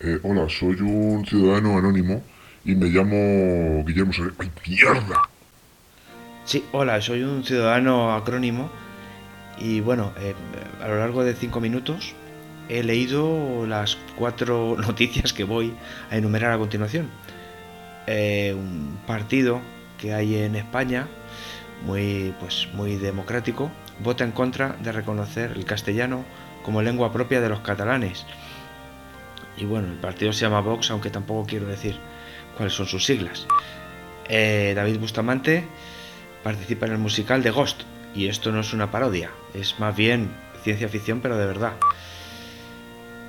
Eh, hola, soy un ciudadano anónimo y me llamo Guillermo Soler. ¡Ay, mierda! Sí, hola, soy un ciudadano acrónimo y bueno, eh, a lo largo de cinco minutos he leído las cuatro noticias que voy a enumerar a continuación. Eh, un partido que hay en España, muy, pues, muy democrático, vota en contra de reconocer el castellano como lengua propia de los catalanes. Y bueno, el partido se llama Vox, aunque tampoco quiero decir cuáles son sus siglas. Eh, David Bustamante participa en el musical de Ghost, y esto no es una parodia, es más bien ciencia ficción, pero de verdad.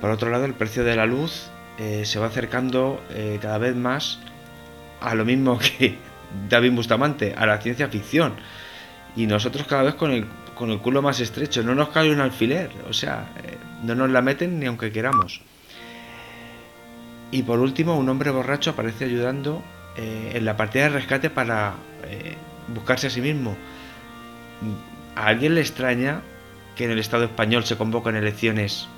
Por otro lado, el precio de la luz eh, se va acercando eh, cada vez más a lo mismo que David Bustamante, a la ciencia ficción. Y nosotros cada vez con el, con el culo más estrecho, no nos cae un alfiler, o sea, eh, no nos la meten ni aunque queramos. Y por último, un hombre borracho aparece ayudando eh, en la partida de rescate para eh, buscarse a sí mismo. ¿A alguien le extraña que en el Estado español se convocan elecciones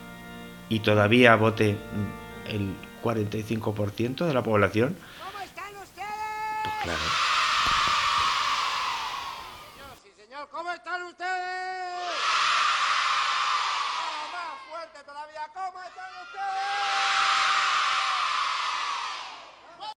y todavía vote mm, el 45% de la población? ¿Cómo están pues ustedes? Pues claro. Señor, señor, ¿cómo están ustedes? Más fuerte todavía, ¿cómo están ustedes?